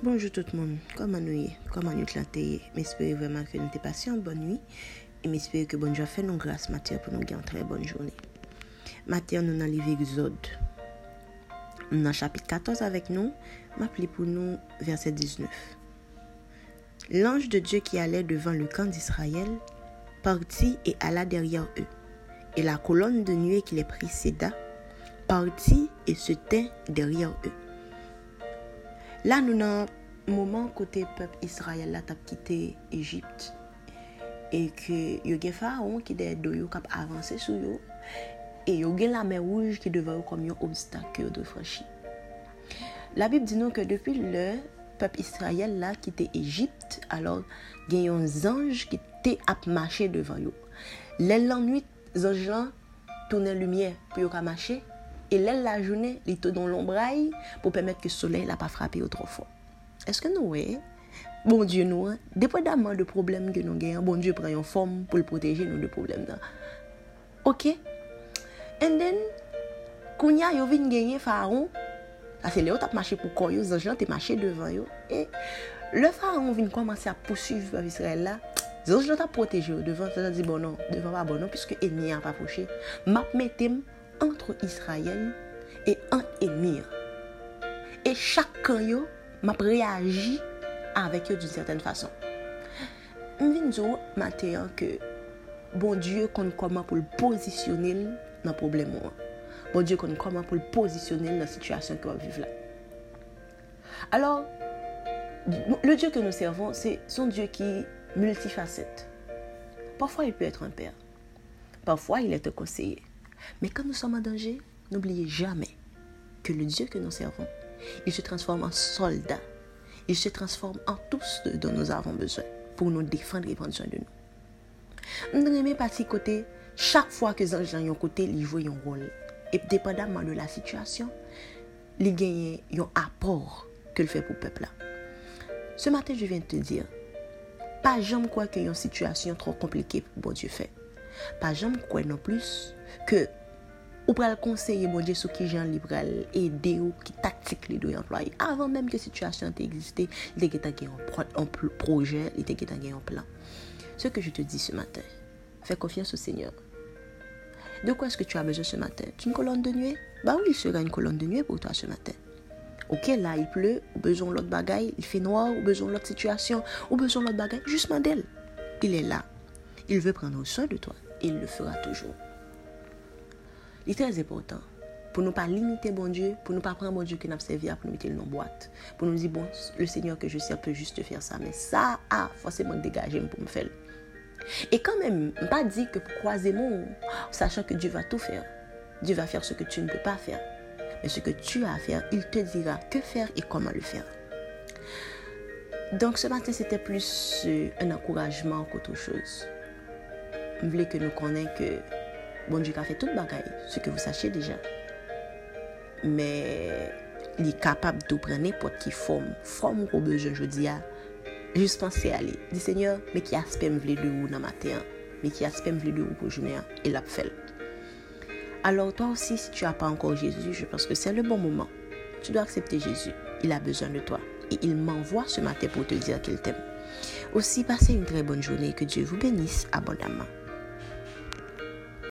Bonjour tout le monde, comment nous y Comment nous t'lanté M'espère vraiment que nous t'es passé une bonne nuit et m'espère que bon Dieu a fait nous grâce matin pour nous gagner une très bonne journée. Matin, nous dans le livre Exode. Nous dans chapitre 14 avec nous, m'appelé pour nous verset 19. L'ange de Dieu qui allait devant le camp d'Israël partit et alla derrière eux. Et la colonne de nuée qui les précéda partit et se tint derrière eux. La nou nan mouman kote pep Israel la tap kite Egypt e ke yo gen faron ki de do yo kap avanse sou yo e yo gen la men wouj ki deva yo kom yon obstak yo do franshi. La bib di nou ke depi le pep Israel la kite Egypt alor gen yon zanj ki te ap mache deva yo. Le lan nwit zanj lan tonen lumye pou yo ka mache E lèl la jounè, li to don lombray pou pèmèt ke soley la pa frapè yo tro fò. Eske nou we? Bon Diyo nou, depèdaman de problem ke nou gen, bon Diyo pren yon fòm pou l'proteje nou de problem nan. Ok? And then, kounya yo vin genye faron, ase le yo tap mache pou kon yo, zanjlan te mache devan yo, e le faron vin komanse a pousuiv pa visrel la, zanjlan tap proteje yo devan, zanjlan di bonon, devan pa bonon, piske enye a pa poche, map metem, entre Israël et un émir. Et chacun yo m'a réagi avec eux d'une certaine façon. Viens matin que bon Dieu connaît comment pour le positionner dans le problème. Bon Dieu connaît comment pour le positionner dans la situation que nous vivons là. Alors, le Dieu que nous servons, c'est son Dieu qui multifacette. Parfois, il peut être un père. Parfois, il est un conseiller. Mais quand nous sommes en danger, n'oubliez jamais que le Dieu que nous servons, il se transforme en soldat. Il se transforme en tous ce dont nous avons besoin pour nous défendre et prendre soin de nous. Nous n'aimons pas côté, chaque fois que les un côté, ils jouent un rôle. Et dépendamment de la situation, ils gagnent un apport que le fait pour le peuple. Ce matin, je viens de te dire, pas jamais quoi ait une situation trop compliquée pour bon Dieu fait. Pas jamais quoi non plus que ou pral conseiller bon Dieu sur qui Jean li aider ou qui tactique les deux employés avant même que la situation ait existé il était un projet il était un plan ce que je te dis ce matin fais confiance au Seigneur de quoi est-ce que tu as besoin ce matin? D'une colonne de nuée? Bah oui il sera une colonne de nuée pour toi ce matin Ok, là, il pleut, ou besoin l'autre bagaille, il fait noir, ou besoin l'autre situation, ou besoin l'autre bagaille, juste d'elle. Il est là. Il veut prendre soin de toi. Il le fera toujours. Il est très important pour ne pas limiter bon Dieu, pour ne pas prendre bon Dieu qui n'a servi pour nous mettre dans boîte, pour nous dire, bon, le Seigneur que je sers peut juste faire ça, mais ça a forcément dégagé pour me faire. Et quand même, pas dire que pour croiser mon, sachant que Dieu va tout faire. Dieu va faire ce que tu ne peux pas faire. Mais ce que tu as à faire, il te dira que faire et comment le faire. Donc ce matin, c'était plus euh, un encouragement qu'autre chose. Je voulais que nous connaissions que Bon Dieu a fait toute bagaille, ce que vous sachez déjà. Mais il est capable de prendre n'importe qui forme, forme qu'on besoin, je dis, juste penser à lui. Dis Seigneur, mais qui aspect me de vous dans ma terre, mais qui aspect me de vous pour journée, il l'a fait. Alors toi aussi, si tu n'as pas encore Jésus, je pense que c'est le bon moment. Tu dois accepter Jésus. Il a besoin de toi. Et il m'envoie ce matin pour te dire qu'il t'aime. Aussi, passez une très bonne journée. Que Dieu vous bénisse abondamment.